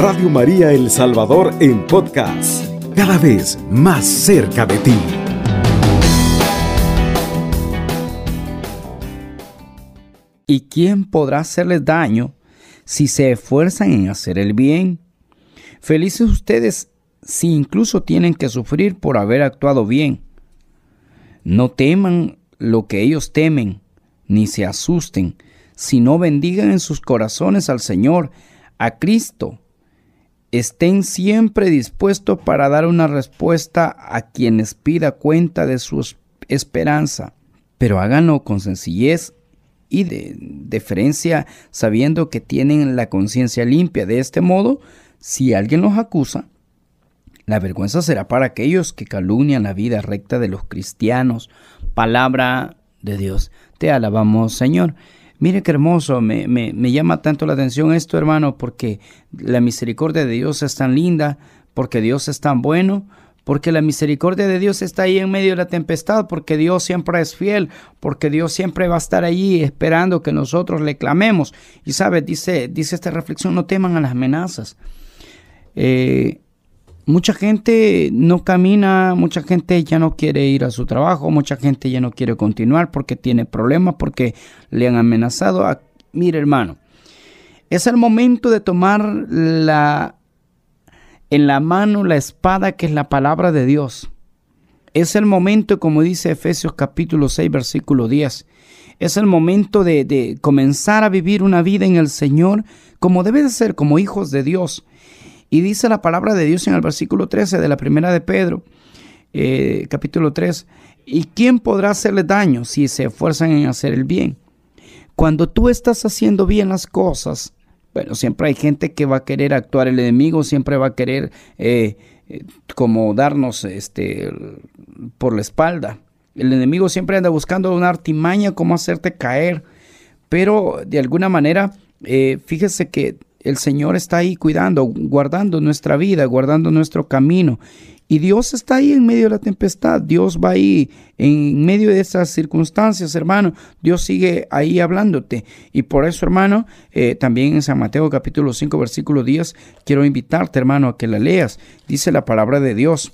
Radio María El Salvador en podcast, cada vez más cerca de ti. ¿Y quién podrá hacerles daño si se esfuerzan en hacer el bien? Felices ustedes si incluso tienen que sufrir por haber actuado bien. No teman lo que ellos temen, ni se asusten, sino bendigan en sus corazones al Señor, a Cristo. Estén siempre dispuestos para dar una respuesta a quienes pida cuenta de su esperanza, pero háganlo con sencillez y de deferencia, sabiendo que tienen la conciencia limpia. De este modo, si alguien los acusa, la vergüenza será para aquellos que calumnian la vida recta de los cristianos. Palabra de Dios. Te alabamos, Señor. Mire qué hermoso, me, me, me, llama tanto la atención esto, hermano, porque la misericordia de Dios es tan linda, porque Dios es tan bueno, porque la misericordia de Dios está ahí en medio de la tempestad, porque Dios siempre es fiel, porque Dios siempre va a estar allí esperando que nosotros le clamemos. Y sabes, dice, dice esta reflexión, no teman a las amenazas. Eh, Mucha gente no camina, mucha gente ya no quiere ir a su trabajo, mucha gente ya no quiere continuar porque tiene problemas, porque le han amenazado. A... Mire hermano, es el momento de tomar la, en la mano la espada que es la palabra de Dios. Es el momento, como dice Efesios capítulo 6, versículo 10. Es el momento de, de comenzar a vivir una vida en el Señor como debe de ser, como hijos de Dios. Y dice la palabra de Dios en el versículo 13 de la primera de Pedro, eh, capítulo 3, ¿y quién podrá hacerle daño si se esfuerzan en hacer el bien? Cuando tú estás haciendo bien las cosas, bueno, siempre hay gente que va a querer actuar, el enemigo siempre va a querer eh, eh, como darnos este, por la espalda. El enemigo siempre anda buscando una artimaña, como hacerte caer. Pero de alguna manera, fíjese que el Señor está ahí cuidando, guardando nuestra vida, guardando nuestro camino. Y Dios está ahí en medio de la tempestad. Dios va ahí en medio de esas circunstancias, hermano. Dios sigue ahí hablándote. Y por eso, hermano, eh, también en San Mateo capítulo 5, versículo 10, quiero invitarte, hermano, a que la leas. Dice la palabra de Dios.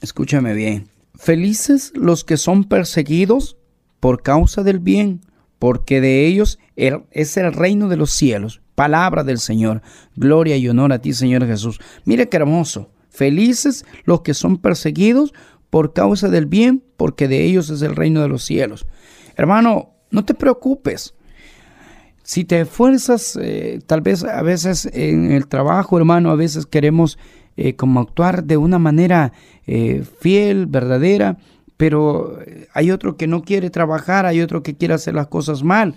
Escúchame bien. Felices los que son perseguidos por causa del bien, porque de ellos es el reino de los cielos. Palabra del Señor. Gloria y honor a ti, Señor Jesús. Mire qué hermoso. Felices los que son perseguidos por causa del bien, porque de ellos es el reino de los cielos. Hermano, no te preocupes. Si te esfuerzas, eh, tal vez a veces en el trabajo, hermano, a veces queremos eh, como actuar de una manera eh, fiel, verdadera, pero hay otro que no quiere trabajar, hay otro que quiere hacer las cosas mal.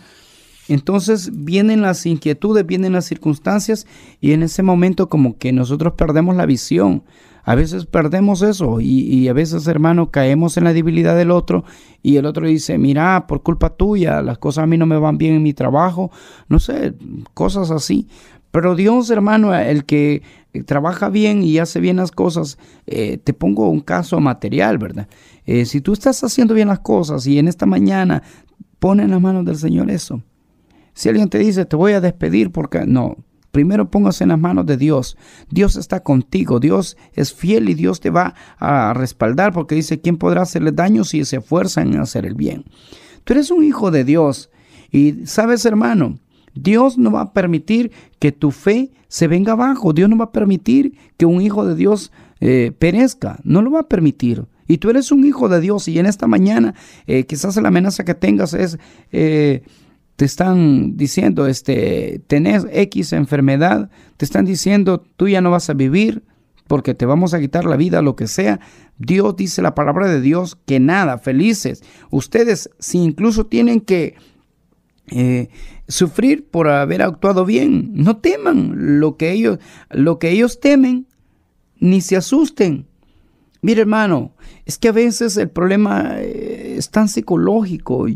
Entonces vienen las inquietudes, vienen las circunstancias y en ese momento como que nosotros perdemos la visión. A veces perdemos eso y, a veces, hermano, caemos en la debilidad del otro y el otro dice, mira, por culpa tuya, las cosas a mí no me van bien en mi trabajo, no sé, cosas así. Pero Dios, hermano, el que trabaja bien y hace bien las cosas, eh, te pongo un caso material, ¿verdad? Eh, si tú estás haciendo bien las cosas y en esta mañana pone en las manos del Señor eso, si alguien te dice, te voy a despedir porque no, primero póngase en las manos de Dios. Dios está contigo, Dios es fiel y Dios te va a respaldar porque dice, ¿quién podrá hacerle daño si se esfuerza en hacer el bien? Tú eres un hijo de Dios y sabes, hermano, Dios no va a permitir que tu fe se venga abajo. Dios no va a permitir que un hijo de Dios eh, perezca. No lo va a permitir. Y tú eres un hijo de Dios y en esta mañana eh, quizás la amenaza que tengas es... Eh, te están diciendo, este, tenés X enfermedad, te están diciendo, tú ya no vas a vivir porque te vamos a quitar la vida, lo que sea. Dios dice la palabra de Dios que nada, felices. Ustedes, si incluso tienen que sufrir por haber actuado bien, no teman lo que ellos, lo que ellos temen, ni se asusten. Mire hermano, es que a veces el problema eh, es tan psicológico.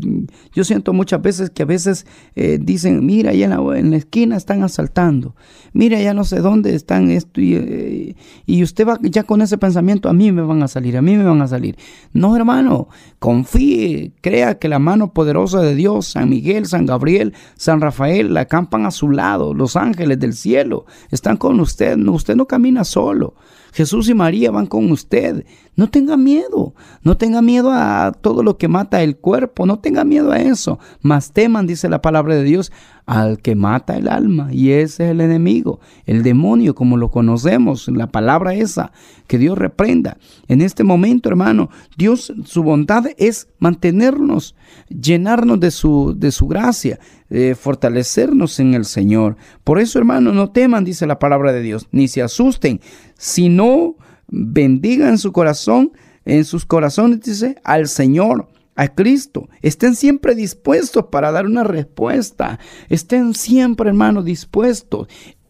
Yo siento muchas veces que a veces eh, dicen, mira, allá en la, esquina están asaltando, mira, ya no sé dónde están esto, y, eh, y, usted va ya con ese pensamiento, a mí me van a salir, a mí me van a salir. No, hermano, confíe, crea que la mano poderosa de Dios, San Miguel, San Gabriel, San Rafael, la acampan a su lado, los ángeles del cielo, están con usted, usted no camina solo. Jesús y María van con usted. No tenga miedo, no tenga miedo a todo lo que mata el cuerpo, no tenga miedo a eso. Mas teman, dice la palabra de Dios, al que mata el alma. Y ese es el enemigo, el demonio, como lo conocemos, la palabra esa, que Dios reprenda. En este momento, hermano, Dios, su bondad es mantenernos, llenarnos de su, de su gracia, fortalecernos en el Señor. Por eso, hermano, no teman, dice la palabra de Dios, ni se asusten, sino bendigan su corazón, en sus corazones, dice, al Señor a Cristo. Estén siempre dispuestos para dar una respuesta. Estén siempre, hermano, dispuestos.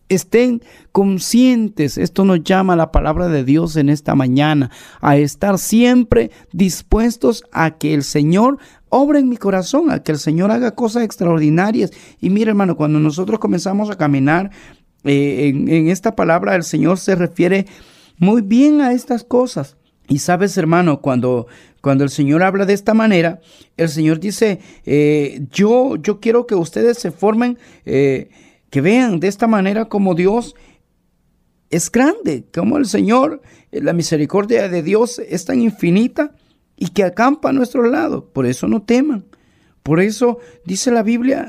Estén conscientes, esto nos llama la palabra de Dios en esta mañana, a estar siempre dispuestos a que el Señor obra en mi corazón, a que el Señor haga cosas extraordinarias. Y mire, hermano, cuando nosotros comenzamos a caminar eh, en esta palabra, el Señor se refiere muy bien a estas cosas. Y sabes, hermano, cuando, cuando el Señor habla de esta manera, el Señor dice, eh, yo, yo quiero que ustedes se formen, eh, que vean de esta manera como Dios es grande, como el Señor, la misericordia de Dios es tan infinita y que acampa a nuestro lado. Por eso no teman. Por eso dice la Biblia,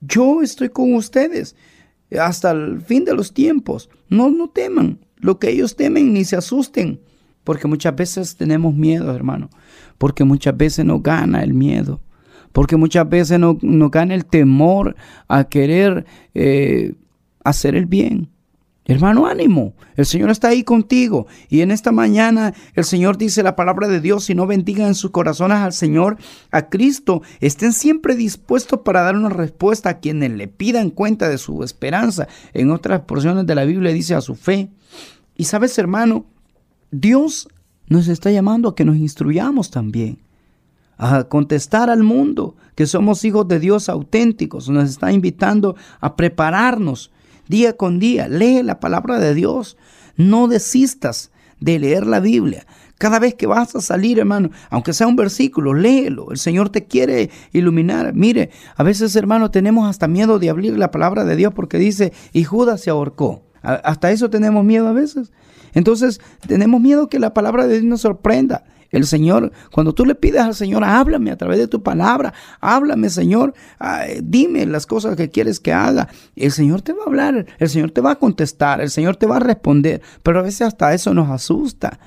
yo estoy con ustedes hasta el fin de los tiempos. No, no teman. Lo que ellos temen, ni se asusten. Porque muchas veces tenemos miedo, hermano. Porque muchas veces nos gana el miedo. Porque muchas veces nos, gana el temor a querer eh, hacer el bien. Hermano, ánimo. El Señor está ahí contigo. Y en esta mañana el Señor dice la palabra de Dios, si no bendigan en sus corazones al Señor, a Cristo, estén siempre dispuestos para dar una respuesta a quienes le pidan cuenta de su esperanza. En otras porciones de la Biblia dice a su fe. Y sabes, hermano, Dios nos está llamando a que nos instruyamos también, a contestar al mundo que somos hijos de Dios auténticos. Nos está invitando a prepararnos día con día. Lee la palabra de Dios. No desistas de leer la Biblia. Cada vez que vas a salir, hermano, aunque sea un versículo, léelo. El Señor te quiere iluminar. Mire, a veces, hermano, tenemos hasta miedo de abrir la palabra de Dios porque dice, y Judas se ahorcó. Hasta eso tenemos miedo a veces. Entonces, tenemos miedo que la palabra de Dios nos sorprenda. El Señor, cuando tú le pides al Señor, háblame a través de tu palabra, háblame Señor, dime las cosas que quieres que haga. El Señor te va a hablar, el Señor te va a contestar, el Señor te va a responder, pero a veces hasta eso nos asusta.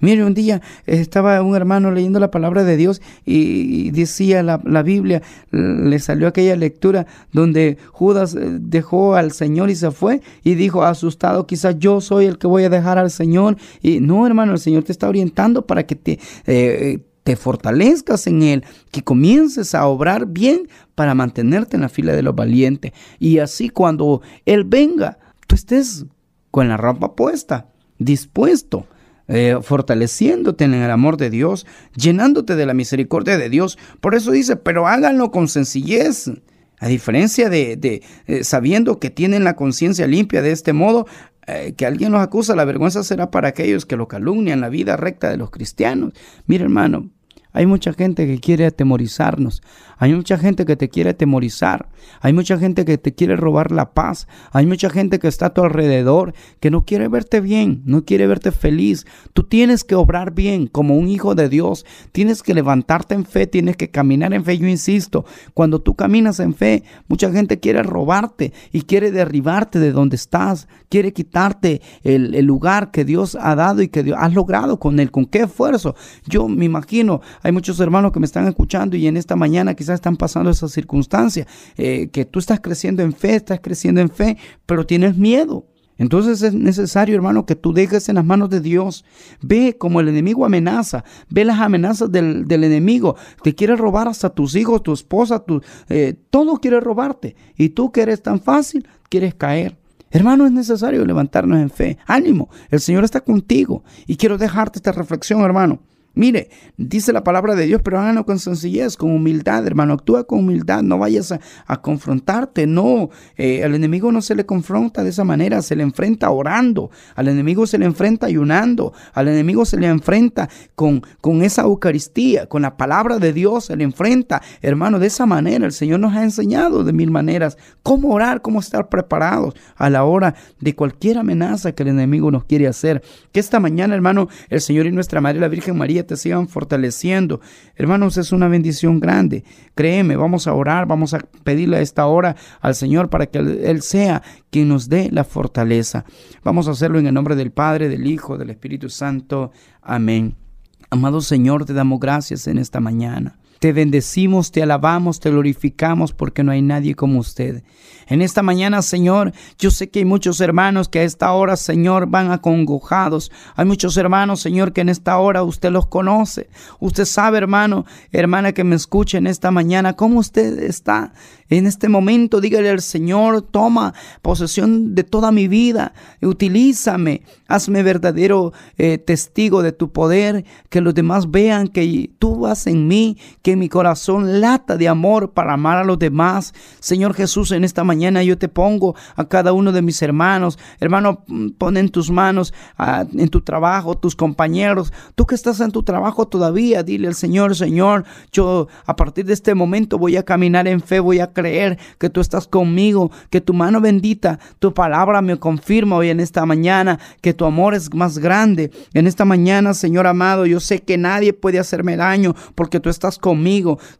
Mire, un día estaba un hermano leyendo la palabra de Dios y, decía la, Biblia, le salió aquella lectura donde Judas eh, dejó al Señor y se fue y dijo asustado, quizás yo soy el que voy a dejar al Señor. Y no, hermano, el Señor te está orientando para que te... Eh, te fortalezcas en Él, que comiences a obrar bien para mantenerte en la fila de los valientes. Y así cuando Él venga, tú estés con la ropa puesta, dispuesto eh, fortaleciéndote en el amor de Dios, llenándote de la misericordia de Dios. Por eso dice, pero háganlo con sencillez. A diferencia de, eh, sabiendo que tienen la conciencia limpia de este modo, eh, que alguien los acusa, la vergüenza será para aquellos que lo calumnian la vida recta de los cristianos. Mira hermano, hay mucha gente que quiere atemorizarnos. Hay mucha gente que te quiere atemorizar. Hay mucha gente que te quiere robar la paz. Hay mucha gente que está a tu alrededor que no quiere verte bien, no quiere verte feliz. Tú tienes que obrar bien como un hijo de Dios. Tienes que levantarte en fe, tienes que caminar en fe. Yo insisto, cuando tú caminas en fe, mucha gente quiere robarte y quiere derribarte de donde estás. Quiere quitarte el, lugar que Dios ha dado y que Dios has logrado con él. ¿Con qué esfuerzo? Yo me imagino, hay muchos hermanos que me están escuchando y en esta mañana quizás están pasando esas circunstancias, eh, que tú estás creciendo en fe, estás creciendo en fe, pero tienes miedo. Entonces es necesario, hermano, que tú dejes en las manos de Dios. Ve como el enemigo amenaza. Ve las amenazas del, enemigo. Te quiere robar hasta tus hijos, tu esposa, tu, eh, todo quiere robarte. Y tú que eres tan fácil, quieres caer. Hermano, es necesario levantarnos en fe. Ánimo, el Señor está contigo. Y quiero dejarte esta reflexión, hermano. Mire, dice la palabra de Dios, pero háganlo con sencillez, con humildad, hermano. Actúa con humildad, no vayas a, confrontarte, no. Eh, al enemigo no se le confronta de esa manera, se le enfrenta orando, al enemigo se le enfrenta ayunando, al enemigo se le enfrenta con, con esa Eucaristía, con la palabra de Dios, se le enfrenta, hermano, de esa manera. El Señor nos ha enseñado de mil maneras cómo orar, cómo estar preparados a la hora de cualquier amenaza que el enemigo nos quiere hacer. Que esta mañana, hermano, el Señor y nuestra Madre, la Virgen María, te sigan fortaleciendo. Hermanos, es una bendición grande. Créeme, vamos a orar, vamos a pedirle a esta hora al Señor para que Él sea quien nos dé la fortaleza. Vamos a hacerlo en el nombre del Padre, del Hijo, del Espíritu Santo. Amén. Amado Señor, te damos gracias en esta mañana. Te bendecimos, te alabamos, te glorificamos porque no hay nadie como usted. En esta mañana, Señor, yo sé que hay muchos hermanos que a esta hora, Señor, van acongojados. Hay muchos hermanos, Señor, que en esta hora usted los conoce. Usted sabe, hermano, hermana que me escuche en esta mañana, cómo usted está en este momento. Dígale al Señor, toma posesión de toda mi vida, utilízame, hazme verdadero eh, testigo de tu poder, que los demás vean que tú vas en mí, mi corazón lata de amor para amar a los demás. Señor Jesús, en esta mañana yo te pongo a cada uno de mis hermanos. Hermano, pon en tus manos, en tu trabajo, tus compañeros. Tú que estás en tu trabajo todavía, dile al Señor, Señor, yo a partir de este momento voy a caminar en fe, voy a creer que tú estás conmigo, que tu mano bendita, tu palabra me confirma hoy en esta mañana, que tu amor es más grande. En esta mañana, Señor amado, yo sé que nadie puede hacerme daño porque tú estás conmigo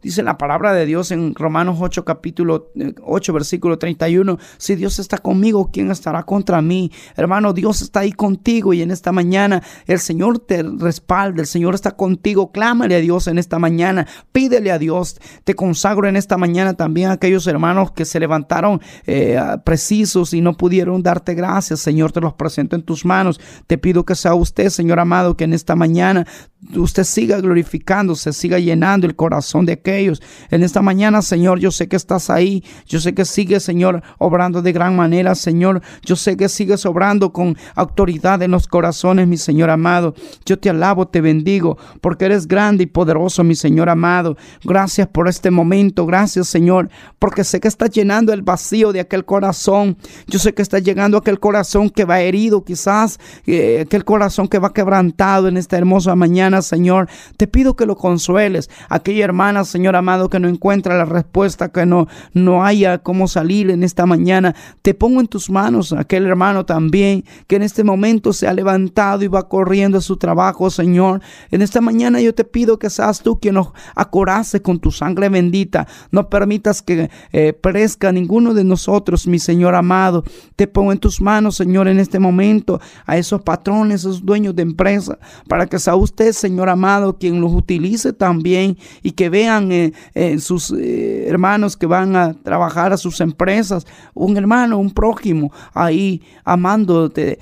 Dice la palabra de Dios en Romanos 8, capítulo 8, eh, versículo 31. Si Dios está conmigo, ¿quién estará contra mí? Hermano, Dios está ahí contigo y en esta mañana el Señor te respalda, el Señor está contigo. Clámale a Dios en esta mañana, pídele a Dios. Te consagro en esta mañana también a aquellos hermanos que se levantaron eh, precisos y no pudieron darte gracias. Señor, te los presento en tus manos. Te pido que sea usted, Señor amado, que en esta mañana usted siga glorificándose, siga llenando el corazón de aquellos. En esta mañana, Señor, yo sé que estás ahí. Yo sé que sigues, Señor, obrando de gran manera, Señor. Yo sé que sigues obrando con autoridad en los corazones, mi Señor amado. Yo te alabo, te bendigo, porque eres grande y poderoso, mi Señor amado. Gracias por este momento. Gracias, Señor, porque sé que estás llenando el vacío de aquel corazón. Yo sé que estás llegando aquel corazón que va herido, quizás, eh, aquel corazón que va quebrantado en esta hermosa mañana. Señor. Te pido que lo consueles. Hermana, Señor amado, que no encuentra la respuesta, que no, no haya cómo salir en esta mañana. Te pongo en tus manos aquel hermano también, que en este momento se ha levantado y va corriendo a su trabajo, Señor. En esta mañana yo te pido que seas tú quien nos acorace con tu sangre bendita. No permitas que eh, perezca ninguno de nosotros, mi Señor amado. Te pongo en tus manos, Señor, en este momento a esos patrones, esos dueños de empresa, para que sea usted, Señor amado, quien los utilice también que vean eh, eh, sus eh, hermanos que van a trabajar a sus empresas, un hermano, un prójimo ahí amándote,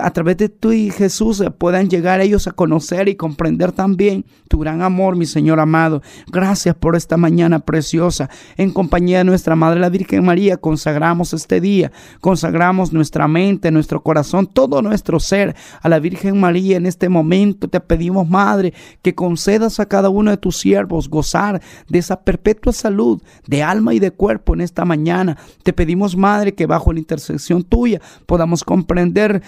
a través de tú y Jesús puedan llegar ellos a conocer y comprender también tu gran amor, mi Señor amado. Gracias por esta mañana preciosa. En compañía de nuestra Madre la Virgen María, consagramos este día, consagramos nuestra mente, nuestro corazón, todo nuestro ser a la Virgen María en este momento. Te pedimos Madre, que concedas a cada uno de tus siervos gozar de esa perpetua salud de alma y de cuerpo en esta mañana. Te pedimos, Madre, que bajo la intercesión tuya podamos comprender,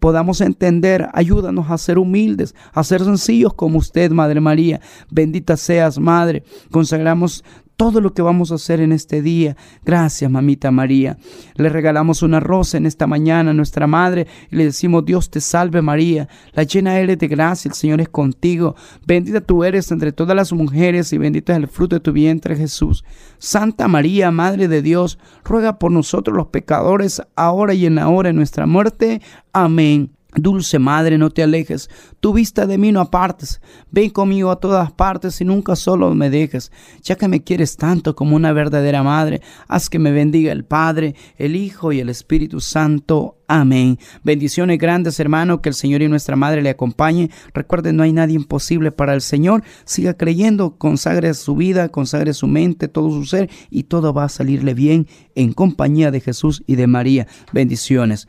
podamos entender. Ayúdanos a ser humildes, a ser sencillos como usted, Madre María. Bendita seas, Madre. Consagramos todo lo que vamos a hacer en este día. Gracias, mamita María. Le regalamos una rosa en esta mañana a nuestra madre y le decimos, Dios te salve María, la llena eres de gracia, el Señor es contigo. Bendita tú eres entre todas las mujeres y bendito es el fruto de tu vientre Jesús. Santa María, Madre de Dios, ruega por nosotros los pecadores, ahora y en la hora de nuestra muerte. Amén. Dulce Madre, no te alejes, tu vista de mí no apartes, ven conmigo a todas partes y nunca solo me dejes, ya que me quieres tanto como una verdadera madre, haz que me bendiga el Padre, el Hijo y el Espíritu Santo. Amén. Bendiciones grandes, hermano, que el Señor y nuestra Madre le acompañe. Recuerden, no hay nadie imposible para el Señor. Siga creyendo, consagre su vida, consagre su mente, todo su ser y todo va a salirle bien en compañía de Jesús y de María. Bendiciones.